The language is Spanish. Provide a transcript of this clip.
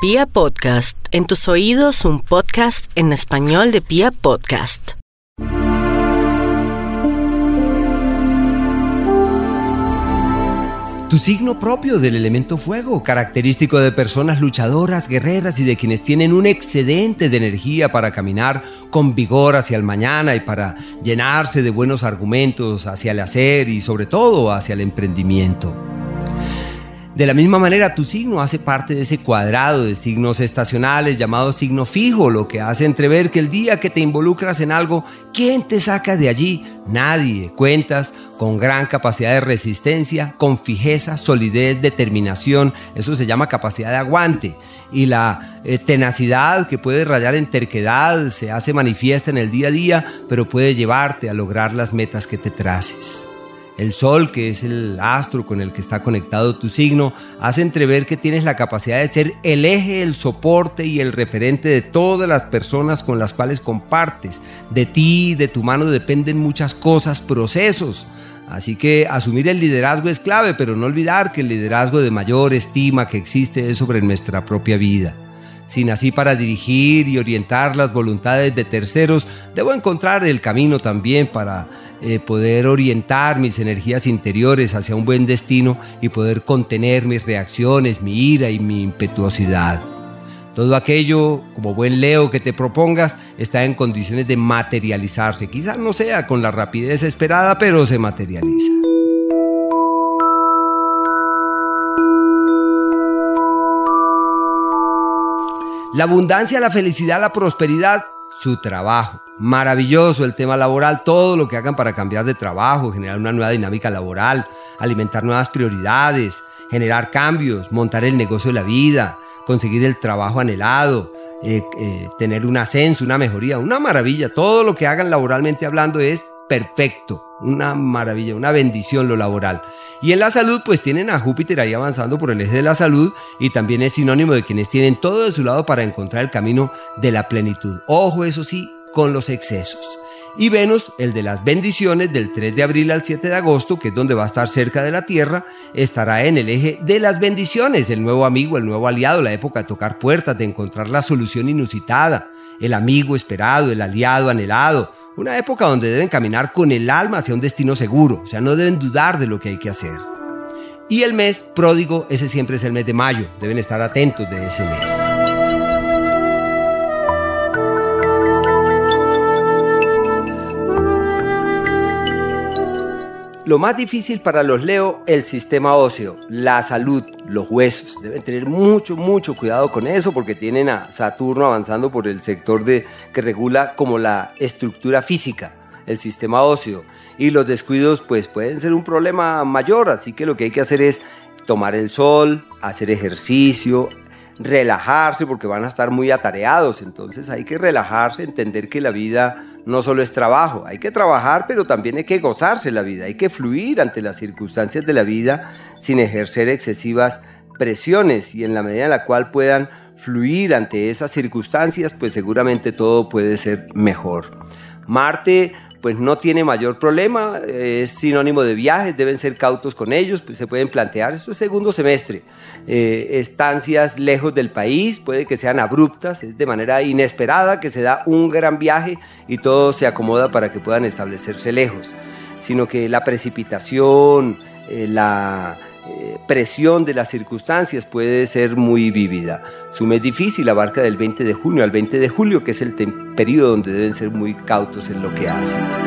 Pia Podcast, en tus oídos un podcast en español de Pia Podcast. Tu signo propio del elemento fuego, característico de personas luchadoras, guerreras y de quienes tienen un excedente de energía para caminar con vigor hacia el mañana y para llenarse de buenos argumentos hacia el hacer y sobre todo hacia el emprendimiento. De la misma manera, tu signo hace parte de ese cuadrado de signos estacionales llamado signo fijo, lo que hace entrever que el día que te involucras en algo, ¿quién te saca de allí? Nadie. Cuentas con gran capacidad de resistencia, con fijeza, solidez, determinación. Eso se llama capacidad de aguante. Y la eh, tenacidad que puede rayar en terquedad se hace manifiesta en el día a día, pero puede llevarte a lograr las metas que te traces. El sol, que es el astro con el que está conectado tu signo, hace entrever que tienes la capacidad de ser el eje, el soporte y el referente de todas las personas con las cuales compartes. De ti, de tu mano dependen muchas cosas, procesos. Así que asumir el liderazgo es clave, pero no olvidar que el liderazgo de mayor estima que existe es sobre nuestra propia vida. Sin así para dirigir y orientar las voluntades de terceros, debo encontrar el camino también para eh, poder orientar mis energías interiores hacia un buen destino y poder contener mis reacciones, mi ira y mi impetuosidad. Todo aquello, como buen Leo que te propongas, está en condiciones de materializarse. Quizás no sea con la rapidez esperada, pero se materializa. La abundancia, la felicidad, la prosperidad su trabajo. Maravilloso el tema laboral, todo lo que hagan para cambiar de trabajo, generar una nueva dinámica laboral, alimentar nuevas prioridades, generar cambios, montar el negocio de la vida, conseguir el trabajo anhelado, eh, eh, tener un ascenso, una mejoría, una maravilla. Todo lo que hagan laboralmente hablando es perfecto, una maravilla, una bendición lo laboral. Y en la salud, pues tienen a Júpiter ahí avanzando por el eje de la salud y también es sinónimo de quienes tienen todo de su lado para encontrar el camino de la plenitud. Ojo, eso sí, con los excesos. Y Venus, el de las bendiciones, del 3 de abril al 7 de agosto, que es donde va a estar cerca de la Tierra, estará en el eje de las bendiciones, el nuevo amigo, el nuevo aliado, la época de tocar puertas, de encontrar la solución inusitada, el amigo esperado, el aliado anhelado, una época donde deben caminar con el alma hacia un destino seguro, o sea, no deben dudar de lo que hay que hacer. Y el mes pródigo, ese siempre es el mes de mayo, deben estar atentos de ese mes. Lo más difícil para los Leo, el sistema óseo, la salud, los huesos. Deben tener mucho, mucho cuidado con eso porque tienen a Saturno avanzando por el sector de, que regula como la estructura física, el sistema óseo. Y los descuidos pues pueden ser un problema mayor, así que lo que hay que hacer es tomar el sol, hacer ejercicio, relajarse porque van a estar muy atareados. Entonces hay que relajarse, entender que la vida no solo es trabajo, hay que trabajar, pero también hay que gozarse la vida, hay que fluir ante las circunstancias de la vida sin ejercer excesivas presiones y en la medida en la cual puedan fluir ante esas circunstancias, pues seguramente todo puede ser mejor. Marte pues no tiene mayor problema, es sinónimo de viajes, deben ser cautos con ellos, pues se pueden plantear, esto es segundo semestre, eh, estancias lejos del país, puede que sean abruptas, es de manera inesperada que se da un gran viaje y todo se acomoda para que puedan establecerse lejos, sino que la precipitación, eh, la eh, presión de las circunstancias puede ser muy vívida. Su mes difícil abarca del 20 de junio al 20 de julio, que es el periodo donde deben ser muy cautos en lo que hacen.